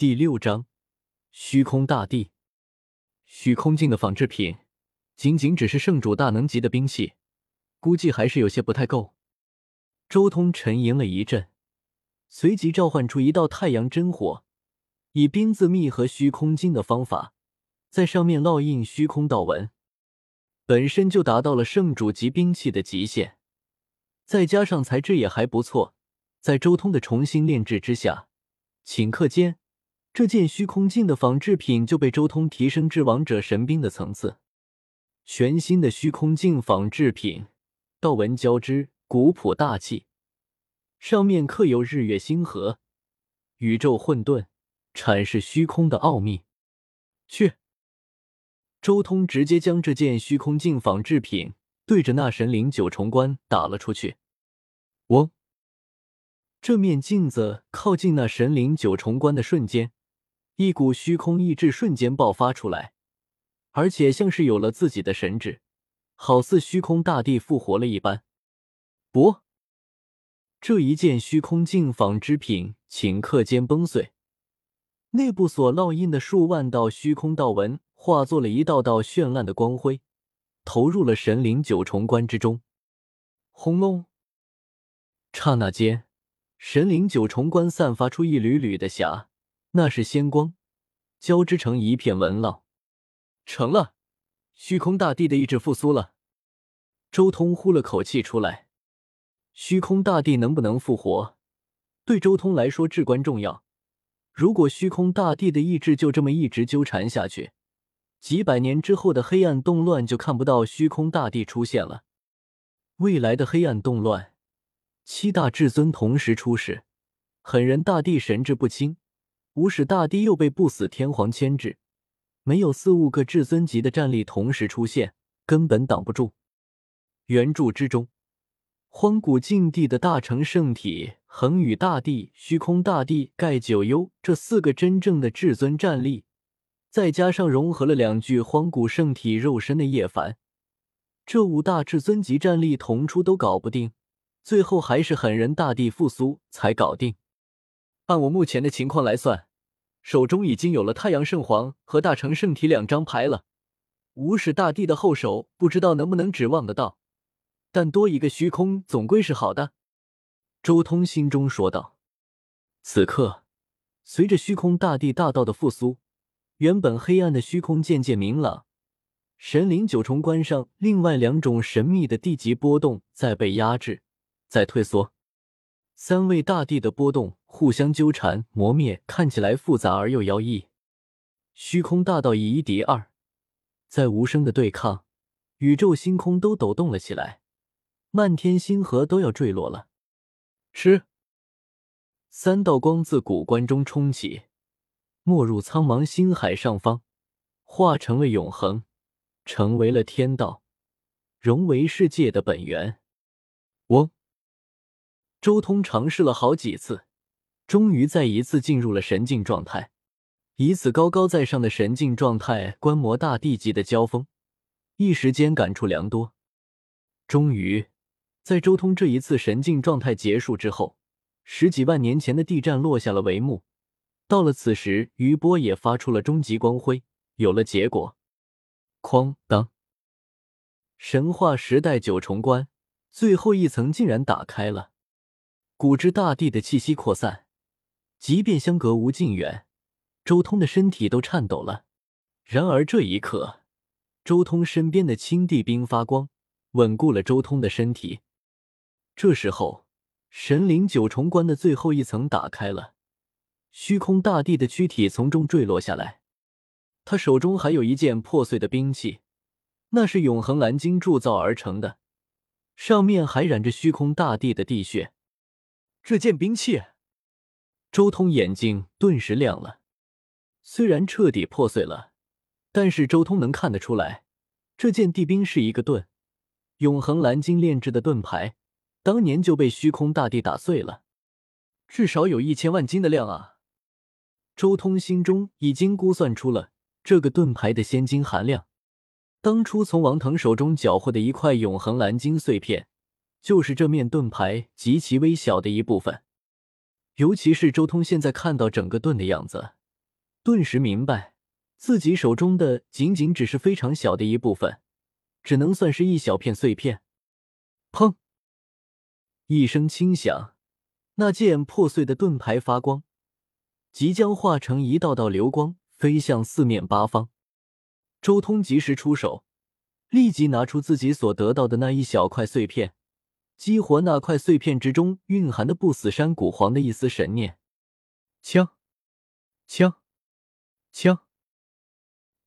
第六章，虚空大帝，虚空镜的仿制品，仅仅只是圣主大能级的兵器，估计还是有些不太够。周通沉吟了一阵，随即召唤出一道太阳真火，以冰字密合虚空镜的方法，在上面烙印虚空道纹，本身就达到了圣主级兵器的极限，再加上材质也还不错，在周通的重新炼制之下，顷刻间。这件虚空镜的仿制品就被周通提升至王者神兵的层次。全新的虚空镜仿制品，道纹交织，古朴大气，上面刻有日月星河、宇宙混沌，阐释虚空的奥秘。去！周通直接将这件虚空镜仿制品对着那神灵九重关打了出去。嗡！这面镜子靠近那神灵九重关的瞬间。一股虚空意志瞬间爆发出来，而且像是有了自己的神智，好似虚空大帝复活了一般。不，这一件虚空镜仿织品顷刻间崩碎，内部所烙印的数万道虚空道纹化作了一道道绚烂的光辉，投入了神灵九重关之中。轰隆！刹那间，神灵九重关散发出一缕缕的霞。那是仙光，交织成一片纹浪。成了，虚空大帝的意志复苏了。周通呼了口气出来。虚空大帝能不能复活，对周通来说至关重要。如果虚空大帝的意志就这么一直纠缠下去，几百年之后的黑暗动乱就看不到虚空大帝出现了。未来的黑暗动乱，七大至尊同时出世，狠人大帝神志不清。无始大帝又被不死天皇牵制，没有四五个至尊级的战力同时出现，根本挡不住。原著之中，荒古禁地的大成圣体、恒宇大帝、虚空大帝、盖九幽这四个真正的至尊战力，再加上融合了两具荒古圣体肉身的叶凡，这五大至尊级战力同出都搞不定，最后还是狠人大帝复苏才搞定。按我目前的情况来算，手中已经有了太阳圣皇和大成圣体两张牌了。无始大帝的后手不知道能不能指望得到，但多一个虚空总归是好的。周通心中说道。此刻，随着虚空大帝大道的复苏，原本黑暗的虚空渐渐明朗。神灵九重关上另外两种神秘的地级波动在被压制，在退缩。三位大帝的波动互相纠缠磨灭，看起来复杂而又妖异。虚空大道以一敌二，在无声的对抗，宇宙星空都抖动了起来，漫天星河都要坠落了。吃！三道光自古关中冲起，没入苍茫星海上方，化成了永恒，成为了天道，融为世界的本源。嗡。周通尝试了好几次，终于再一次进入了神境状态，以此高高在上的神境状态观摩大地级的交锋，一时间感触良多。终于，在周通这一次神境状态结束之后，十几万年前的地战落下了帷幕。到了此时，余波也发出了终极光辉，有了结果。哐当，神话时代九重关最后一层竟然打开了。古之大地的气息扩散，即便相隔无尽远，周通的身体都颤抖了。然而这一刻，周通身边的青帝兵发光，稳固了周通的身体。这时候，神灵九重关的最后一层打开了，虚空大帝的躯体从中坠落下来。他手中还有一件破碎的兵器，那是永恒蓝晶铸造而成的，上面还染着虚空大帝的地血。这件兵器，周通眼睛顿时亮了。虽然彻底破碎了，但是周通能看得出来，这件地兵是一个盾，永恒蓝金炼制的盾牌，当年就被虚空大帝打碎了，至少有一千万斤的量啊！周通心中已经估算出了这个盾牌的仙金含量。当初从王腾手中缴获的一块永恒蓝金碎片。就是这面盾牌极其微小的一部分，尤其是周通现在看到整个盾的样子，顿时明白自己手中的仅仅只是非常小的一部分，只能算是一小片碎片。砰！一声轻响，那件破碎的盾牌发光，即将化成一道道流光，飞向四面八方。周通及时出手，立即拿出自己所得到的那一小块碎片，激活那块碎片之中蕴含的不死山古皇的一丝神念。枪，枪，枪！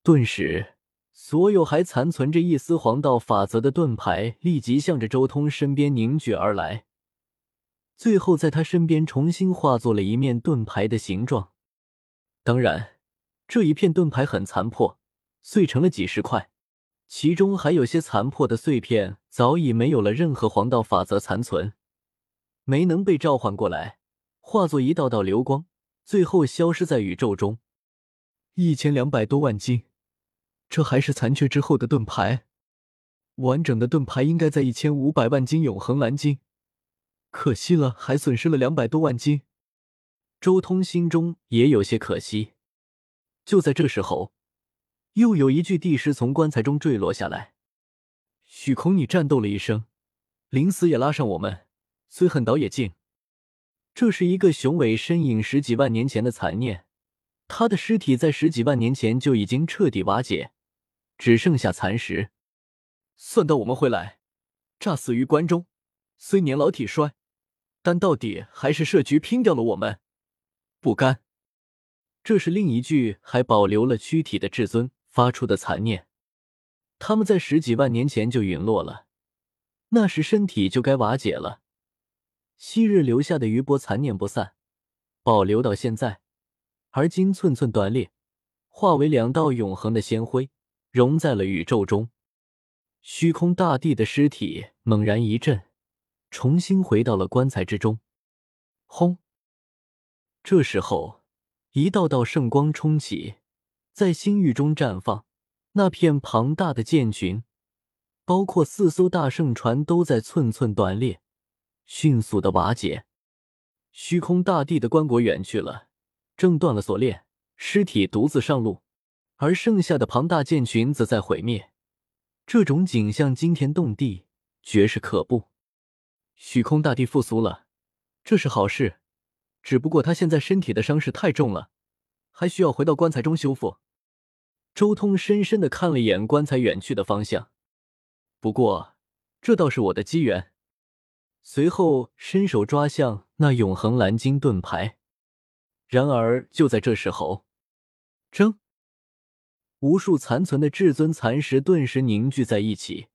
顿时，所有还残存着一丝黄道法则的盾牌立即向着周通身边凝聚而来，最后在他身边重新化作了一面盾牌的形状。当然，这一片盾牌很残破，碎成了几十块，其中还有些残破的碎片早已没有了任何黄道法则残存，没能被召唤过来，化作一道道流光。最后消失在宇宙中，一千两百多万斤，这还是残缺之后的盾牌。完整的盾牌应该在一千五百万斤永恒蓝金，可惜了，还损失了两百多万斤。周通心中也有些可惜。就在这时候，又有一具帝尸从棺材中坠落下来。许空，你战斗了一生，临死也拉上我们，虽恨倒也敬。这是一个雄伟身影十几万年前的残念，他的尸体在十几万年前就已经彻底瓦解，只剩下残石。算到我们回来，诈死于关中，虽年老体衰，但到底还是设局拼掉了我们，不甘。这是另一具还保留了躯体的至尊发出的残念。他们在十几万年前就陨落了，那时身体就该瓦解了。昔日留下的余波残念不散，保留到现在，而今寸寸断裂，化为两道永恒的仙辉，融在了宇宙中。虚空大帝的尸体猛然一震，重新回到了棺材之中。轰！这时候，一道道圣光冲起，在星域中绽放。那片庞大的舰群，包括四艘大圣船，都在寸寸断裂。迅速的瓦解，虚空大帝的棺椁远去了，挣断了锁链，尸体独自上路，而剩下的庞大舰群则在毁灭。这种景象惊天动地，绝世可怖。虚空大帝复苏了，这是好事，只不过他现在身体的伤势太重了，还需要回到棺材中修复。周通深深的看了一眼棺材远去的方向，不过这倒是我的机缘。随后伸手抓向那永恒蓝金盾牌，然而就在这时候，铮！无数残存的至尊残石顿时凝聚在一起，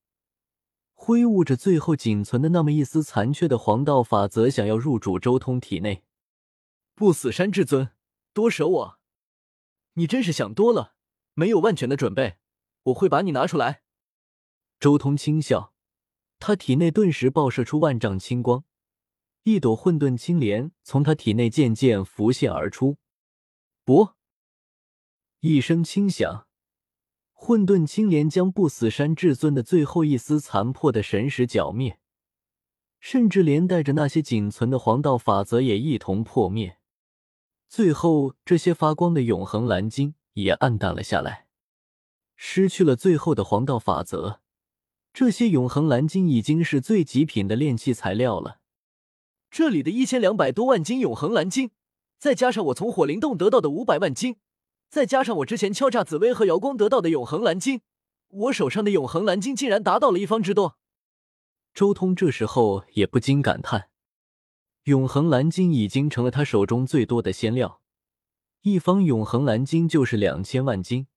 挥舞着最后仅存的那么一丝残缺的黄道法则，想要入主周通体内。不死山至尊，多舍我！你真是想多了，没有万全的准备，我会把你拿出来。周通轻笑。他体内顿时爆射出万丈青光，一朵混沌青莲从他体内渐渐浮现而出。不，一声轻响，混沌青莲将不死山至尊的最后一丝残破的神识剿灭，甚至连带着那些仅存的黄道法则也一同破灭。最后，这些发光的永恒蓝晶也暗淡了下来，失去了最后的黄道法则。这些永恒蓝晶已经是最极品的炼器材料了。这里的一千两百多万斤永恒蓝晶，再加上我从火灵洞得到的五百万斤，再加上我之前敲诈紫薇和瑶光得到的永恒蓝晶，我手上的永恒蓝晶竟然达到了一方之多。周通这时候也不禁感叹：永恒蓝金已经成了他手中最多的仙料，一方永恒蓝金就是两千万金。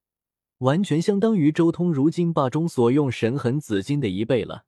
完全相当于周通如今霸中所用神痕紫金的一倍了。